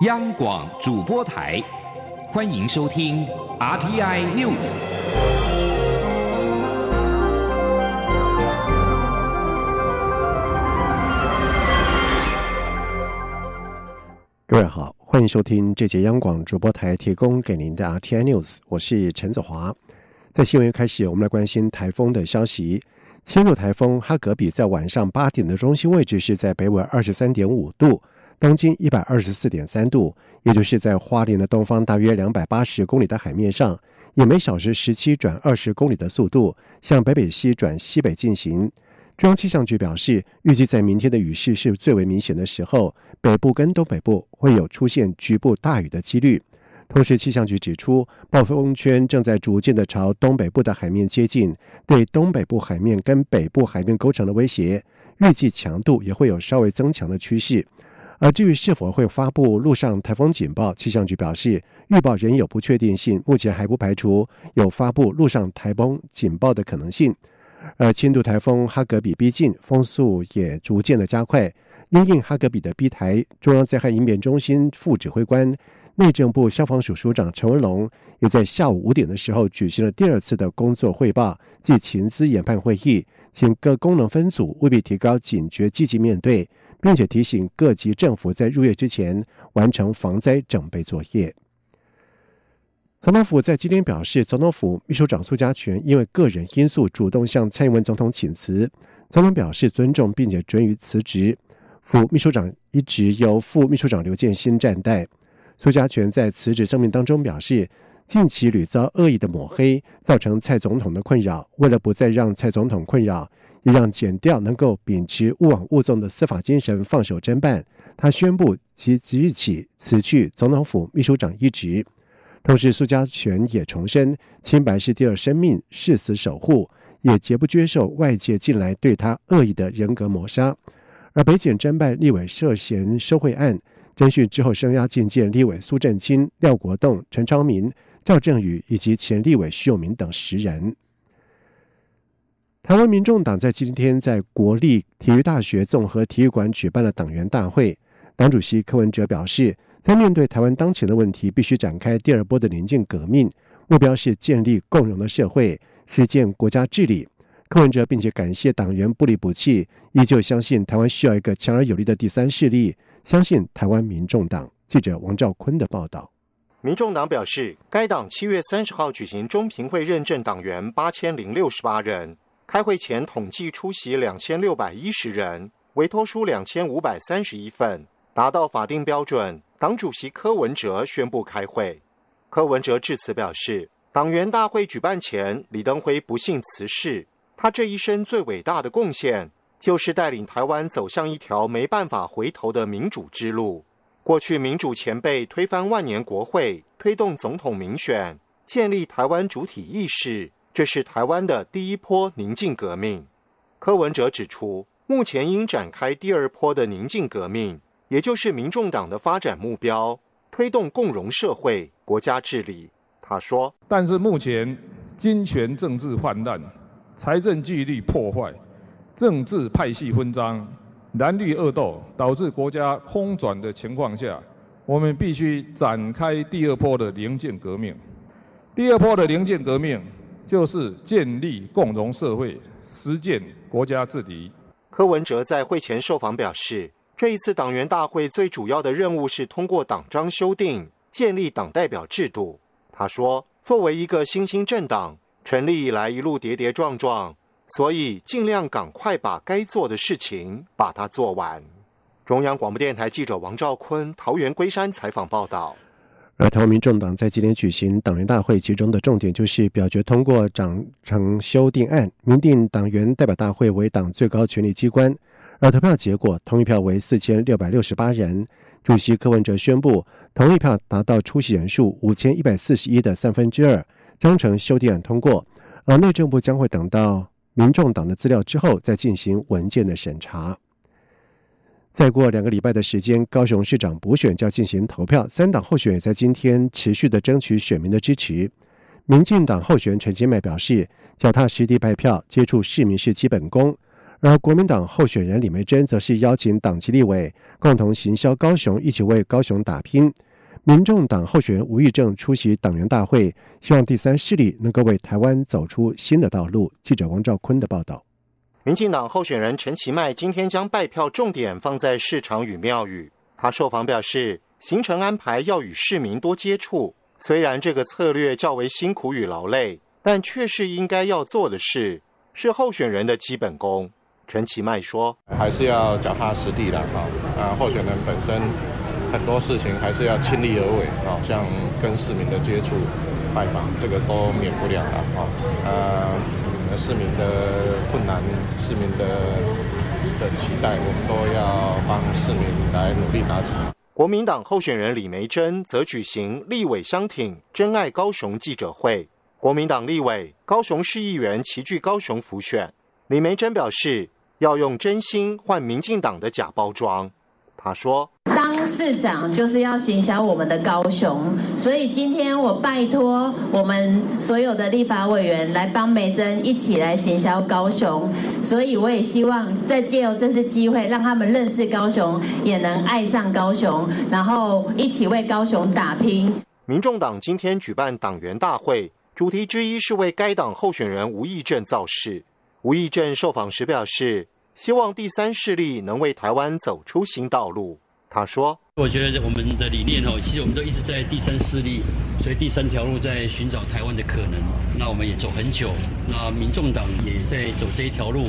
央广主播台，欢迎收听 RTI News。各位好，欢迎收听这节央广主播台提供给您的 RTI News，我是陈子华。在新闻开始，我们来关心台风的消息。侵入台风哈格比在晚上八点的中心位置是在北纬二十三点五度，东经一百二十四点三度，也就是在花莲的东方大约两百八十公里的海面上，以每小时十七转二十公里的速度向北北西转西北进行。中央气象局表示，预计在明天的雨势是最为明显的时候，北部跟东北部会有出现局部大雨的几率。同时，气象局指出，暴风圈正在逐渐的朝东北部的海面接近，对东北部海面跟北部海面构成的威胁，预计强度也会有稍微增强的趋势。而至于是否会发布陆上台风警报，气象局表示，预报仍有不确定性，目前还不排除有发布陆上台风警报的可能性。而轻度台风哈格比逼近，风速也逐渐的加快。因应哈格比的逼台，中央灾害应变中心副指挥官。内政部消防署署长陈文龙也在下午五点的时候举行了第二次的工作汇报暨情资研判会议，请各功能分组务必提高警觉，积极面对，并且提醒各级政府在入夜之前完成防灾准备作业。总统府在今天表示，总统府秘书长苏家全因为个人因素主动向蔡英文总统请辞，总统表示尊重，并且准予辞职。副秘书长一职由副秘书长刘建新暂代。苏家全在辞职声明当中表示，近期屡遭恶意的抹黑，造成蔡总统的困扰。为了不再让蔡总统困扰，也让检调能够秉持勿往勿纵的司法精神，放手侦办，他宣布其即日起辞去总统府秘书长一职。同时，苏家全也重申，清白是第二生命，誓死守护，也绝不接受外界近来对他恶意的人格抹杀。而北检侦办立委涉嫌收贿案。侦讯之后，声押进见立委苏振清、廖国栋、陈昌明、赵正宇以及前立委徐永明等十人。台湾民众党在今天在国立体育大学综合体育馆举办了党员大会，党主席柯文哲表示，在面对台湾当前的问题，必须展开第二波的临近革命，目标是建立共荣的社会，实践国家治理。柯文哲并且感谢党员不离不弃，依旧相信台湾需要一个强而有力的第三势力。相信台湾民众党记者王兆坤的报道。民众党表示，该党七月三十号举行中评会认证党员八千零六十八人，开会前统计出席两千六百一十人，委托书两千五百三十一份，达到法定标准。党主席柯文哲宣布开会。柯文哲致辞表示，党员大会举办前，李登辉不幸辞世，他这一生最伟大的贡献。就是带领台湾走向一条没办法回头的民主之路。过去民主前辈推翻万年国会，推动总统民选，建立台湾主体意识，这是台湾的第一波宁静革命。柯文哲指出，目前应展开第二波的宁静革命，也就是民众党的发展目标，推动共荣社会、国家治理。他说：“但是目前金权政治泛滥，财政纪律破坏。”政治派系分赃、蓝绿恶斗，导致国家空转的情况下，我们必须展开第二波的零建革命。第二波的零建革命，就是建立共荣社会，实践国家治理。柯文哲在会前受访表示，这一次党员大会最主要的任务是通过党章修订，建立党代表制度。他说，作为一个新兴政党，成立以来一路跌跌撞撞。所以，尽量赶快把该做的事情把它做完。中央广播电台记者王兆坤桃园龟山采访报道。而台湾民众党在今天举行党员大会，其中的重点就是表决通过长程修订案，明定党员代表大会为党最高权力机关。而投票结果，同意票为四千六百六十八人。主席柯文哲宣布，同意票达到出席人数五千一百四十一的三分之二，章程修订案通过。而内政部将会等到。民众党的资料之后，再进行文件的审查。再过两个礼拜的时间，高雄市长补选就要进行投票。三党候选在今天持续的争取选民的支持。民进党候选人陈金麦表示，脚踏实地拜票，接触市民是基本功。而国民党候选人李梅珍则是邀请党籍立委共同行销高雄，一起为高雄打拼。民众党候选人吴益政出席党员大会，希望第三势力能够为台湾走出新的道路。记者王兆坤的报道。民进党候选人陈其迈今天将拜票重点放在市场与庙宇。他受访表示，行程安排要与市民多接触，虽然这个策略较为辛苦与劳累，但却是应该要做的事，是候选人的基本功。陈其迈说：“还是要脚踏实地的哈，啊，候选人本身。”很多事情还是要亲力而为啊，像跟市民的接触、拜访，这个都免不了的啊。呃，市民的困难、市民的的期待，我们都要帮市民来努力达成。国民党候选人李梅珍则举行立委相挺真爱高雄记者会，国民党立委、高雄市议员齐聚高雄辅选。李梅珍表示，要用真心换民进党的假包装。他说。当市长就是要行销我们的高雄，所以今天我拜托我们所有的立法委员来帮梅珍一起来行销高雄，所以我也希望再借由这次机会，让他们认识高雄，也能爱上高雄，然后一起为高雄打拼。民众党今天举办党员大会，主题之一是为该党候选人吴益政造势。吴益政受访时表示，希望第三势力能为台湾走出新道路。他说：“我觉得我们的理念哦，其实我们都一直在第三势力，所以第三条路在寻找台湾的可能。那我们也走很久，那民众党也在走这一条路。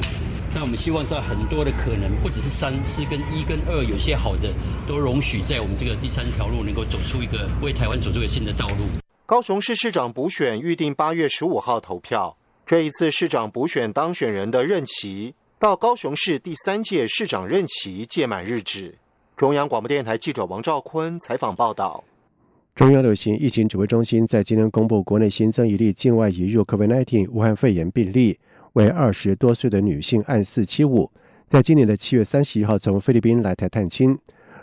那我们希望在很多的可能，不只是三，是跟一跟二有些好的，都容许在我们这个第三条路能够走出一个为台湾走出一个新的道路。”高雄市市长补选预定八月十五号投票。这一次市长补选当选人的任期到高雄市第三届市长任期届满日止。中央广播电台记者王兆坤采访报道：中央流行疫情指挥中心在今天公布，国内新增一例境外移入 COVID-19 武汉肺炎病例，为二十多岁的女性，按四七五，在今年的七月三十一号从菲律宾来台探亲。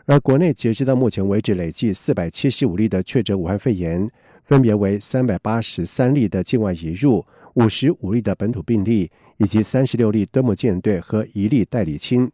而国内截止到目前为止，累计四百七十五例的确诊武汉肺炎，分别为三百八十三例的境外移入，五十五例的本土病例，以及三十六例敦睦舰队和一例代理亲。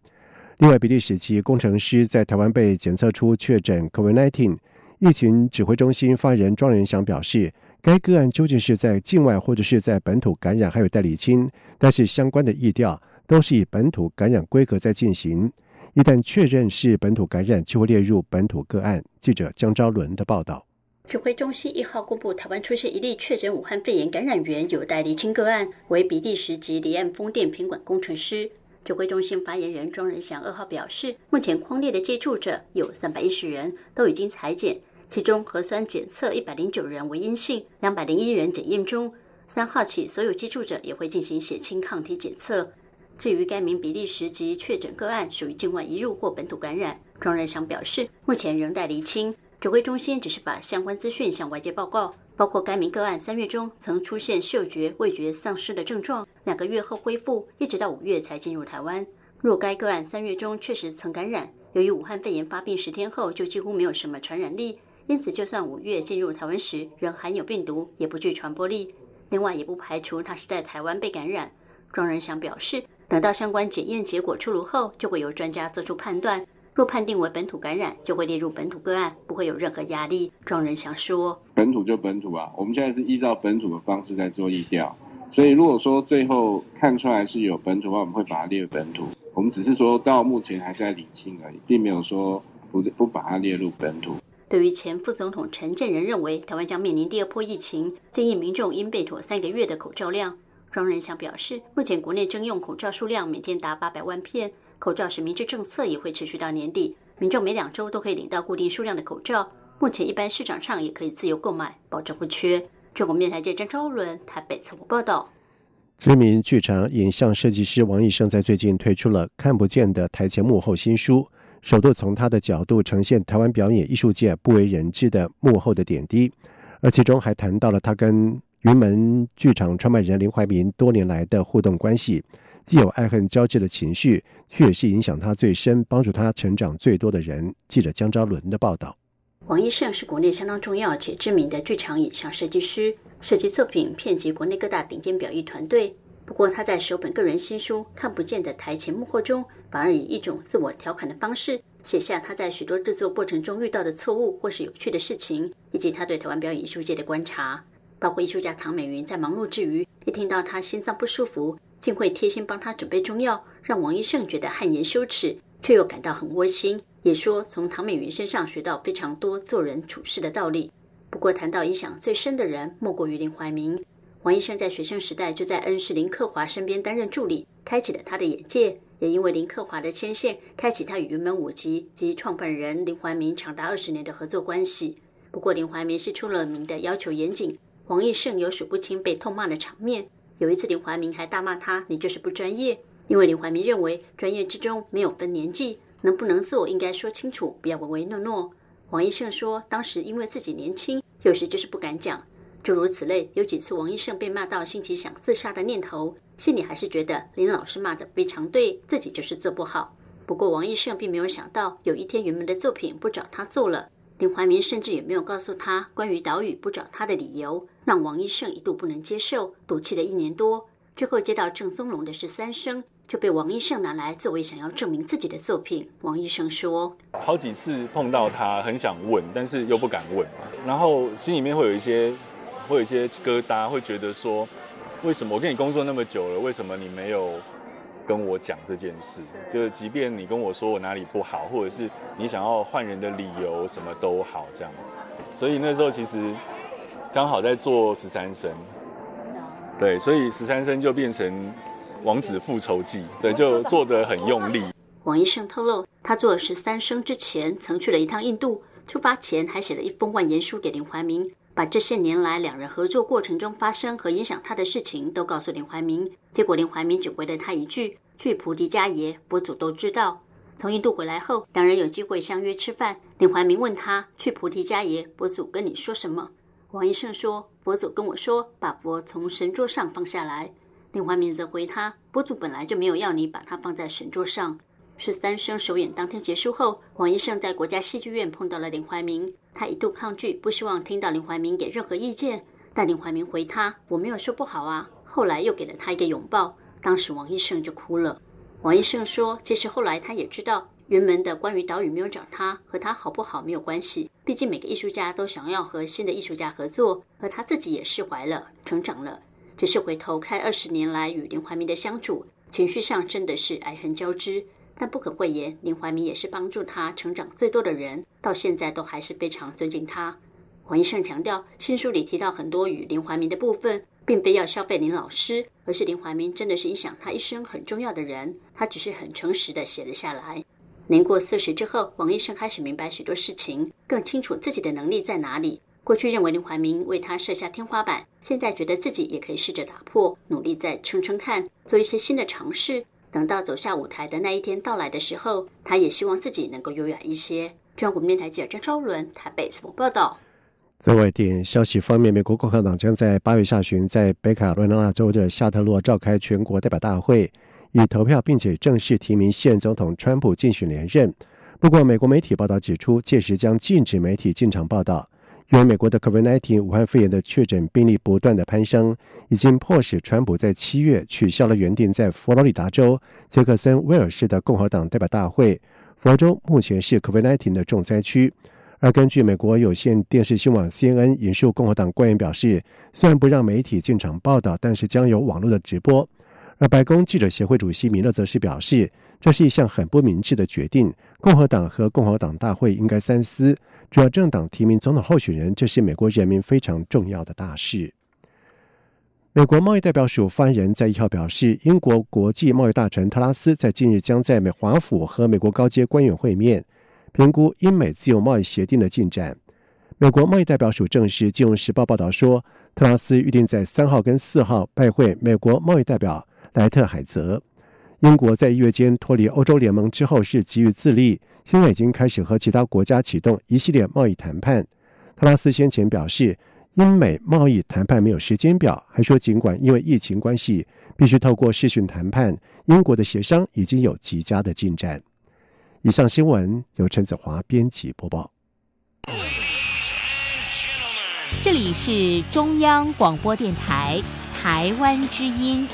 另外，比利时籍工程师在台湾被检测出确诊 COVID-19，疫情指挥中心发言人庄仁祥表示，该个案究竟是在境外或者是在本土感染，还有待理清，但是相关的疫调都是以本土感染规格在进行。一旦确认是本土感染，就会列入本土个案。记者江昭伦的报道。指挥中心一号公布，台湾出现一例确诊武汉肺炎感染源，有待理清个案，为比利时籍离岸风电品管工程师。指挥中心发言人庄仁祥二号表示，目前框列的接触者有三百一十人，都已经裁剪，其中核酸检测一百零九人为阴性，两百零一人检验中。三号起，所有接触者也会进行血清抗体检测。至于该名比利时籍确诊个案属于境外移入或本土感染，庄仁祥表示，目前仍待厘清。指挥中心只是把相关资讯向外界报告。包括该名个案三月中曾出现嗅觉、味觉丧失的症状，两个月后恢复，一直到五月才进入台湾。若该个案三月中确实曾感染，由于武汉肺炎发病十天后就几乎没有什么传染力，因此就算五月进入台湾时仍含有病毒，也不具传播力。另外，也不排除他是在台湾被感染。庄仁祥表示，等到相关检验结果出炉后，就会由专家做出判断。若判定为本土感染，就会列入本土个案，不会有任何压力。庄仁祥说：“本土就本土啊，我们现在是依照本土的方式在做疫调，所以如果说最后看出来是有本土的话，我们会把它列入本土。我们只是说到目前还在理清而已，并没有说不不把它列入本土。”对于前副总统陈建仁认为台湾将面临第二波疫情，建议民众应备妥三个月的口罩量。庄仁祥表示，目前国内征用口罩数量每天达八百万片。口罩实名制政策也会持续到年底，民众每两周都可以领到固定数量的口罩。目前一般市场上也可以自由购买，保证不缺。中国面台记者张伦台北采访报道。知名剧场影像设计师王医生在最近推出了《看不见的台前幕后》新书，首度从他的角度呈现台湾表演艺术界不为人知的幕后的点滴，而其中还谈到了他跟云门剧场创办人林怀民多年来的互动关系。既有爱恨交织的情绪，却也是影响他最深、帮助他成长最多的人。记者江昭伦的报道：王一胜是国内相当重要且知名的剧场影像设计师，设计作品遍及国内各大顶尖表艺团队。不过他在首本个人新书《看不见的台前幕后》中，反而以一种自我调侃的方式，写下他在许多制作过程中遇到的错误或是有趣的事情，以及他对台湾表演艺术界的观察。包括艺术家唐美云在忙碌之余，一听到他心脏不舒服，竟会贴心帮他准备中药，让王医生觉得汗颜羞耻，却又感到很窝心。也说从唐美云身上学到非常多做人处事的道理。不过谈到影响最深的人，莫过于林怀民。王医生在学生时代就在恩师林克华身边担任助理，开启了他的眼界。也因为林克华的牵线，开启他与云门舞集及创办人林怀民长达二十年的合作关系。不过林怀民是出了名的要求严谨，王医生有数不清被痛骂的场面。有一次林怀民还大骂他：“你就是不专业。”因为林怀民认为专业之中没有分年纪，能不能做应该说清楚，不要唯唯诺诺。王医生说，当时因为自己年轻，有时就是不敢讲。诸如此类，有几次王医生被骂到兴起想自杀的念头，心里还是觉得林老师骂的非常对，自己就是做不好。不过王医生并没有想到，有一天云门的作品不找他做了，林怀民甚至也没有告诉他关于岛屿不找他的理由，让王医生一度不能接受，赌气了一年多。之后接到郑松龙的十三声，就被王医生拿来作为想要证明自己的作品。王医生说，好几次碰到他，很想问，但是又不敢问，然后心里面会有一些。会有一些疙瘩，会觉得说，为什么我跟你工作那么久了，为什么你没有跟我讲这件事？就是即便你跟我说我哪里不好，或者是你想要换人的理由，什么都好，这样。所以那时候其实刚好在做十三生，对，所以十三生就变成王子复仇记，对，就做得很用力。王医生透露，他做十三生之前，曾去了一趟印度，出发前还写了一封万言书给林怀民。把这些年来两人合作过程中发生和影响他的事情都告诉林怀民，结果林怀民只回了他一句：“去菩提迦耶，佛祖都知道。”从印度回来后，两人有机会相约吃饭。林怀民问他：“去菩提迦耶，佛祖跟你说什么？”王医生说：“佛祖跟我说，把佛从神桌上放下来。”林怀民则回他：“佛祖本来就没有要你把它放在神桌上。”十三生首演当天结束后，王医生在国家戏剧院碰到了林怀民。他一度抗拒，不希望听到林怀民给任何意见。但林怀民回他：“我没有说不好啊。”后来又给了他一个拥抱，当时王医生就哭了。王医生说：“其实后来他也知道，原门的关于岛屿没有找他，和他好不好没有关系。毕竟每个艺术家都想要和新的艺术家合作，而他自己也释怀了，成长了。只是回头看二十年来与林怀民的相处，情绪上真的是爱恨交织。”但不可讳言，林怀民也是帮助他成长最多的人，到现在都还是非常尊敬他。王医生强调，新书里提到很多与林怀民的部分，并非要消费林老师，而是林怀民真的是影响他一生很重要的人，他只是很诚实的写了下来。年过四十之后，王医生开始明白许多事情，更清楚自己的能力在哪里。过去认为林怀民为他设下天花板，现在觉得自己也可以试着打破，努力再撑撑看，做一些新的尝试。等到走下舞台的那一天到来的时候，他也希望自己能够优雅一些。中央国电台记者张超伦台北采访报道。在外电消息方面，美国共和党将在八月下旬在北卡罗来纳州的夏特洛召开全国代表大会，以投票并且正式提名现总统川普竞选连任。不过，美国媒体报道指出，届时将禁止媒体进场报道。因为美国的 COVID-19 武汉肺炎的确诊病例不断的攀升，已经迫使川普在七月取消了原定在佛罗里达州杰克森威尔士的共和党代表大会。佛州目前是 COVID-19 的重灾区。而根据美国有线电视新闻网 CNN 引述共和党官员表示，虽然不让媒体进场报道，但是将有网络的直播。而白宫记者协会主席米勒则是表示，这是一项很不明智的决定。共和党和共和党大会应该三思。主要政党提名总统候选人，这是美国人民非常重要的大事。美国贸易代表署发言人在一号表示，英国国际贸易大臣特拉斯在近日将在美华府和美国高阶官员会面，评估英美自由贸易协定的进展。美国贸易代表署证实，《金融时报》报道说，特拉斯预定在三号跟四号拜会美国贸易代表。莱特海泽，英国在一月间脱离欧洲联盟之后是急于自立，现在已经开始和其他国家启动一系列贸易谈判。特拉斯先前表示，英美贸易谈判没有时间表，还说尽管因为疫情关系必须透过视讯谈判，英国的协商已经有极佳的进展。以上新闻由陈子华编辑播报。这里是中央广播电台台湾之音。